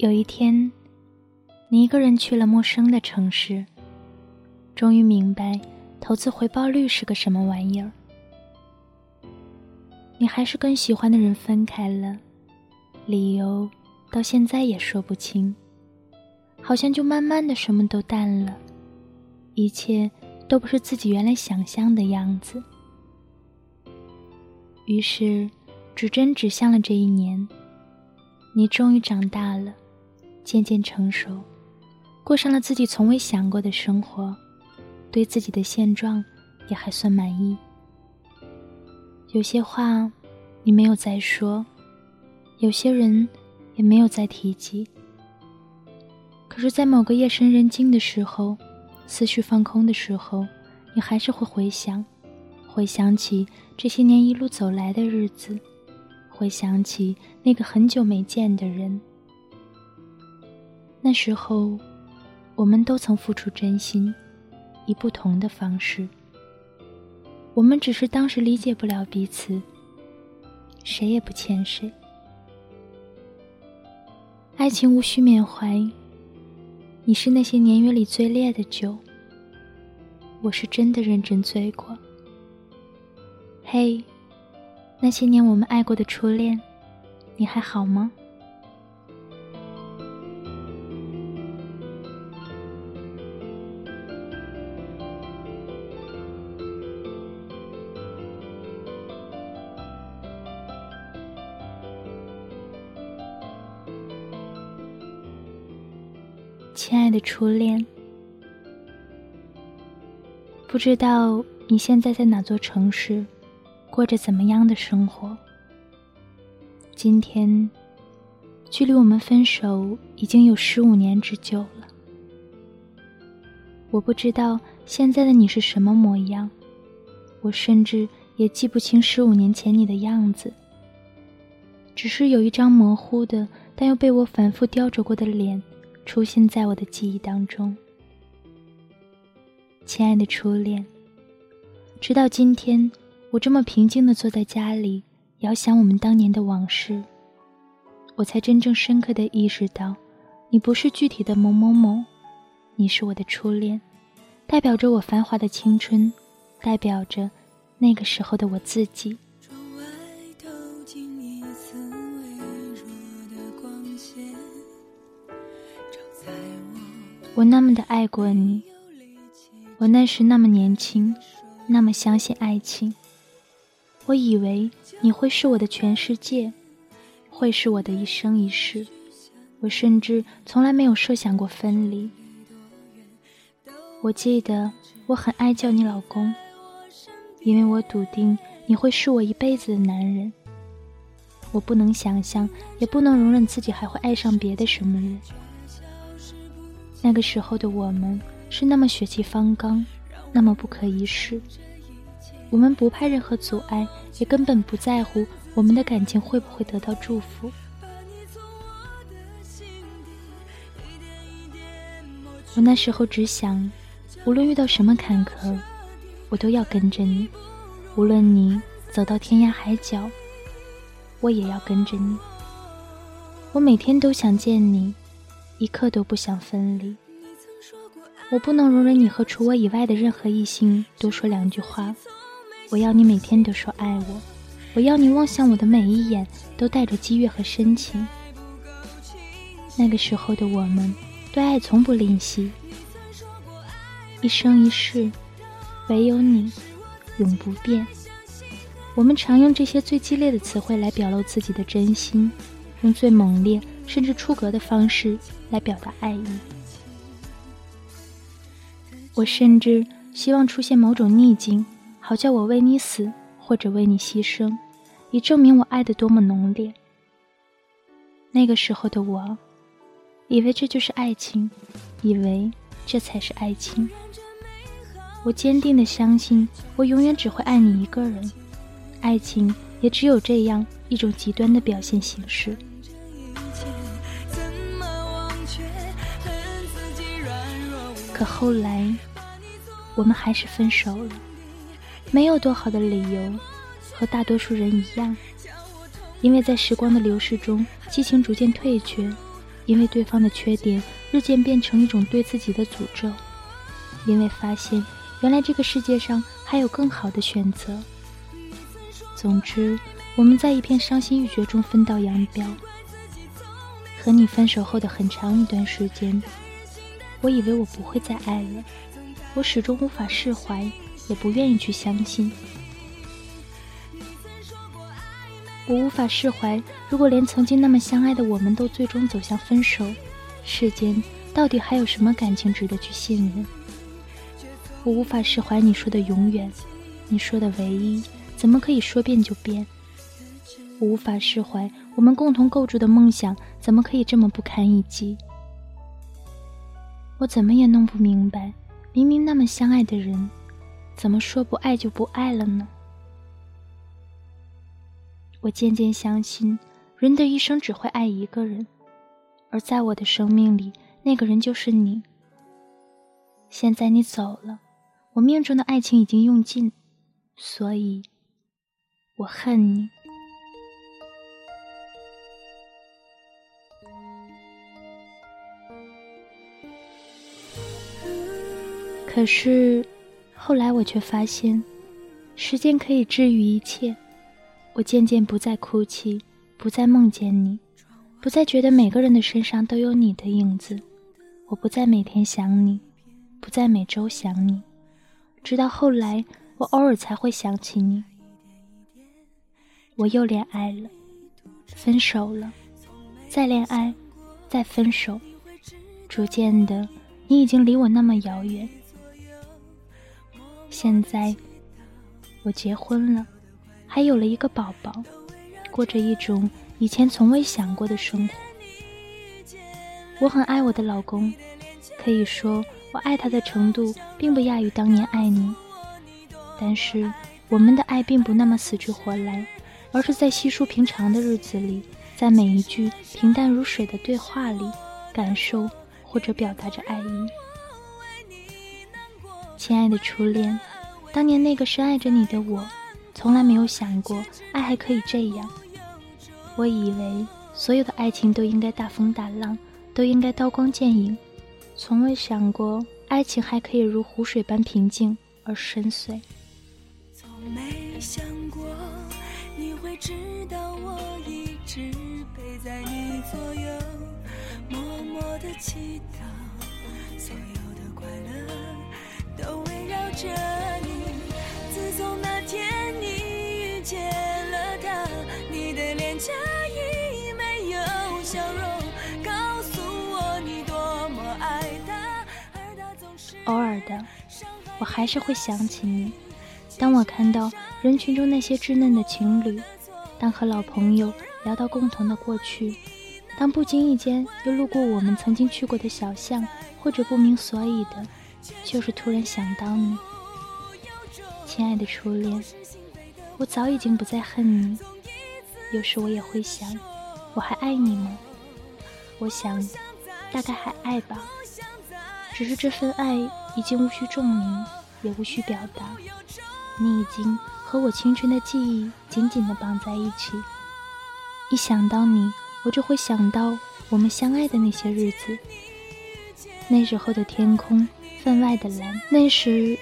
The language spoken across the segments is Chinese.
有一天，你一个人去了陌生的城市，终于明白投资回报率是个什么玩意儿。你还是跟喜欢的人分开了，理由到现在也说不清，好像就慢慢的什么都淡了，一切都不是自己原来想象的样子。于是，指针指向了这一年，你终于长大了。渐渐成熟，过上了自己从未想过的生活，对自己的现状也还算满意。有些话你没有再说，有些人也没有再提及。可是，在某个夜深人静的时候，思绪放空的时候，你还是会回想，回想起这些年一路走来的日子，回想起那个很久没见的人。那时候，我们都曾付出真心，以不同的方式。我们只是当时理解不了彼此，谁也不欠谁。爱情无需缅怀，你是那些年月里最烈的酒，我是真的认真醉过。嘿，那些年我们爱过的初恋，你还好吗？亲爱的初恋，不知道你现在在哪座城市，过着怎么样的生活？今天，距离我们分手已经有十五年之久了。我不知道现在的你是什么模样，我甚至也记不清十五年前你的样子。只是有一张模糊的，但又被我反复雕琢过的脸。出现在我的记忆当中，亲爱的初恋。直到今天，我这么平静的坐在家里，遥想我们当年的往事，我才真正深刻的意识到，你不是具体的某某某，你是我的初恋，代表着我繁华的青春，代表着那个时候的我自己。我那么的爱过你，我那时那么年轻，那么相信爱情。我以为你会是我的全世界，会是我的一生一世。我甚至从来没有设想过分离。我记得我很爱叫你老公，因为我笃定你会是我一辈子的男人。我不能想象，也不能容忍自己还会爱上别的什么人。那个时候的我们是那么血气方刚，那么不可一世。我们不怕任何阻碍，也根本不在乎我们的感情会不会得到祝福。我那时候只想，无论遇到什么坎坷，我都要跟着你；无论你走到天涯海角，我也要跟着你。我每天都想见你。一刻都不想分离。我不能容忍你和除我以外的任何异性多说两句话。我要你每天都说爱我。我要你望向我的每一眼都带着激越和深情。那个时候的我们，对爱从不吝惜。一生一世，唯有你，永不变。我们常用这些最激烈的词汇来表露自己的真心，用最猛烈。甚至出格的方式来表达爱意。我甚至希望出现某种逆境，好叫我为你死，或者为你牺牲，以证明我爱的多么浓烈。那个时候的我，以为这就是爱情，以为这才是爱情。我坚定的相信，我永远只会爱你一个人，爱情也只有这样一种极端的表现形式。可后来，我们还是分手了。没有多好的理由，和大多数人一样，因为在时光的流逝中，激情逐渐退却，因为对方的缺点日渐变成一种对自己的诅咒，因为发现原来这个世界上还有更好的选择。总之，我们在一片伤心欲绝中分道扬镳。和你分手后的很长一段时间，我以为我不会再爱了，我始终无法释怀，也不愿意去相信。我无法释怀，如果连曾经那么相爱的我们都最终走向分手，世间到底还有什么感情值得去信任？我无法释怀你说的永远，你说的唯一，怎么可以说变就变？我无法释怀我们共同构筑的梦想，怎么可以这么不堪一击？我怎么也弄不明白，明明那么相爱的人，怎么说不爱就不爱了呢？我渐渐相信，人的一生只会爱一个人，而在我的生命里，那个人就是你。现在你走了，我命中的爱情已经用尽，所以，我恨你。可是，后来我却发现，时间可以治愈一切。我渐渐不再哭泣，不再梦见你，不再觉得每个人的身上都有你的影子。我不再每天想你，不再每周想你，直到后来，我偶尔才会想起你。我又恋爱了，分手了，再恋爱，再分手，逐渐的，你已经离我那么遥远。现在，我结婚了，还有了一个宝宝，过着一种以前从未想过的生活。我很爱我的老公，可以说我爱他的程度并不亚于当年爱你。但是，我们的爱并不那么死去活来，而是在稀疏平常的日子里，在每一句平淡如水的对话里，感受或者表达着爱意。亲爱的初恋，当年那个深爱着你的我，从来没有想过爱还可以这样。我以为所有的爱情都应该大风大浪，都应该刀光剑影，从未想过爱情还可以如湖水般平静而深邃。从没想过你会知道我一直陪在你左右，默默的祈祷所有的快乐。着你。自从那天你遇见了他，你的脸颊已没有笑容，告诉我你多么爱他。而他总是偶尔的，我还是会想起你。当我看到人群中那些稚嫩的情侣，当和老朋友聊到共同的过去，当不经意间又路过我们曾经去过的小巷，或者不明所以的。就是突然想到你，亲爱的初恋，我早已经不再恨你。有时我也会想，我还爱你吗？我想，大概还爱吧。只是这份爱已经无需证明，也无需表达。你已经和我青春的记忆紧紧地绑在一起。一想到你，我就会想到我们相爱的那些日子。那时候的天空。分外的蓝。那时，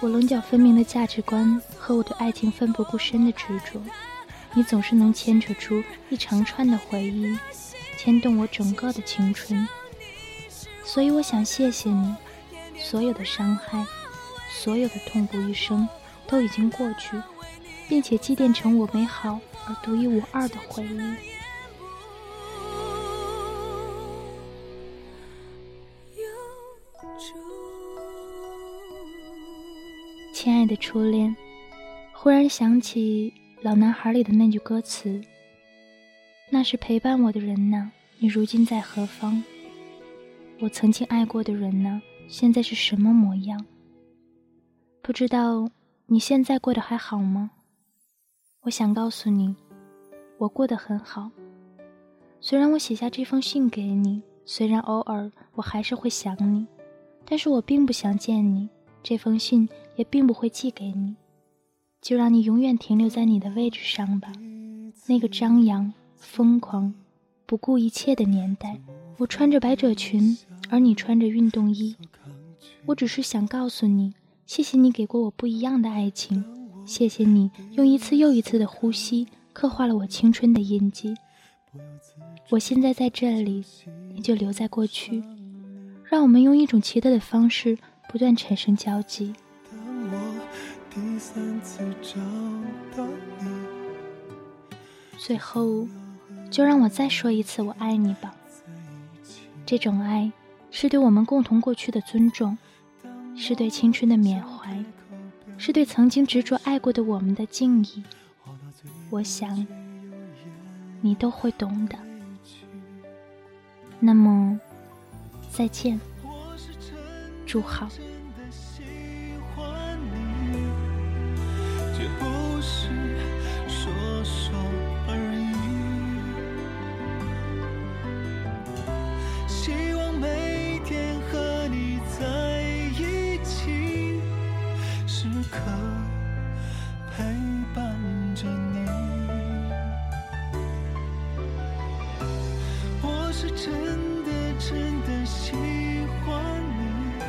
我棱角分明的价值观和我对爱情奋不顾身的执着，你总是能牵扯出一长串的回忆，牵动我整个的青春。所以，我想谢谢你，所有的伤害，所有的痛不欲生，都已经过去，并且积淀成我美好而独一无二的回忆。亲爱的初恋，忽然想起《老男孩》里的那句歌词：“那是陪伴我的人呢，你如今在何方？我曾经爱过的人呢，现在是什么模样？不知道你现在过得还好吗？我想告诉你，我过得很好。虽然我写下这封信给你，虽然偶尔我还是会想你，但是我并不想见你。”这封信也并不会寄给你，就让你永远停留在你的位置上吧。那个张扬、疯狂、不顾一切的年代。我穿着百褶裙，而你穿着运动衣。我只是想告诉你，谢谢你给过我不一样的爱情，谢谢你用一次又一次的呼吸刻画了我青春的印记。我现在在这里，你就留在过去，让我们用一种奇特的方式不断产生交集。第三次找到你最后，就让我再说一次“我爱你”吧。这种爱，是对我们共同过去的尊重，是对青春的缅怀，是对曾经执着爱过的我们的敬意。我想，你都会懂的。那么，再见，祝好。我真的喜欢你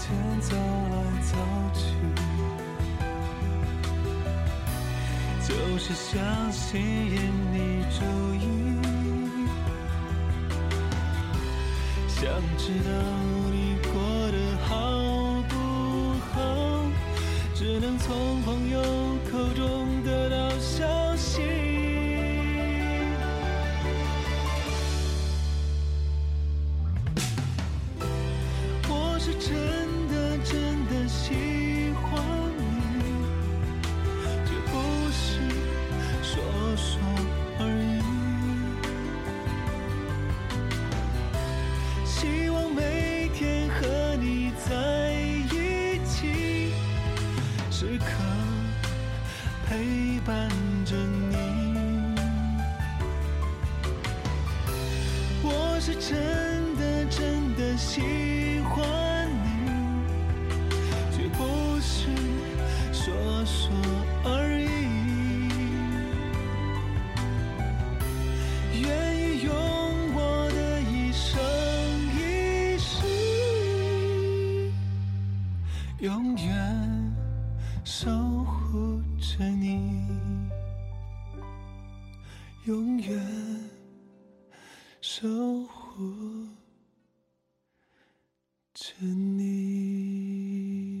前走来走去，就是想吸引你注意，想知道你过得好不好，只能从朋友口中是真的，真的喜欢你，绝不是说说而已。愿意用我的一生一世，永远守护着你，永远。守护我着你。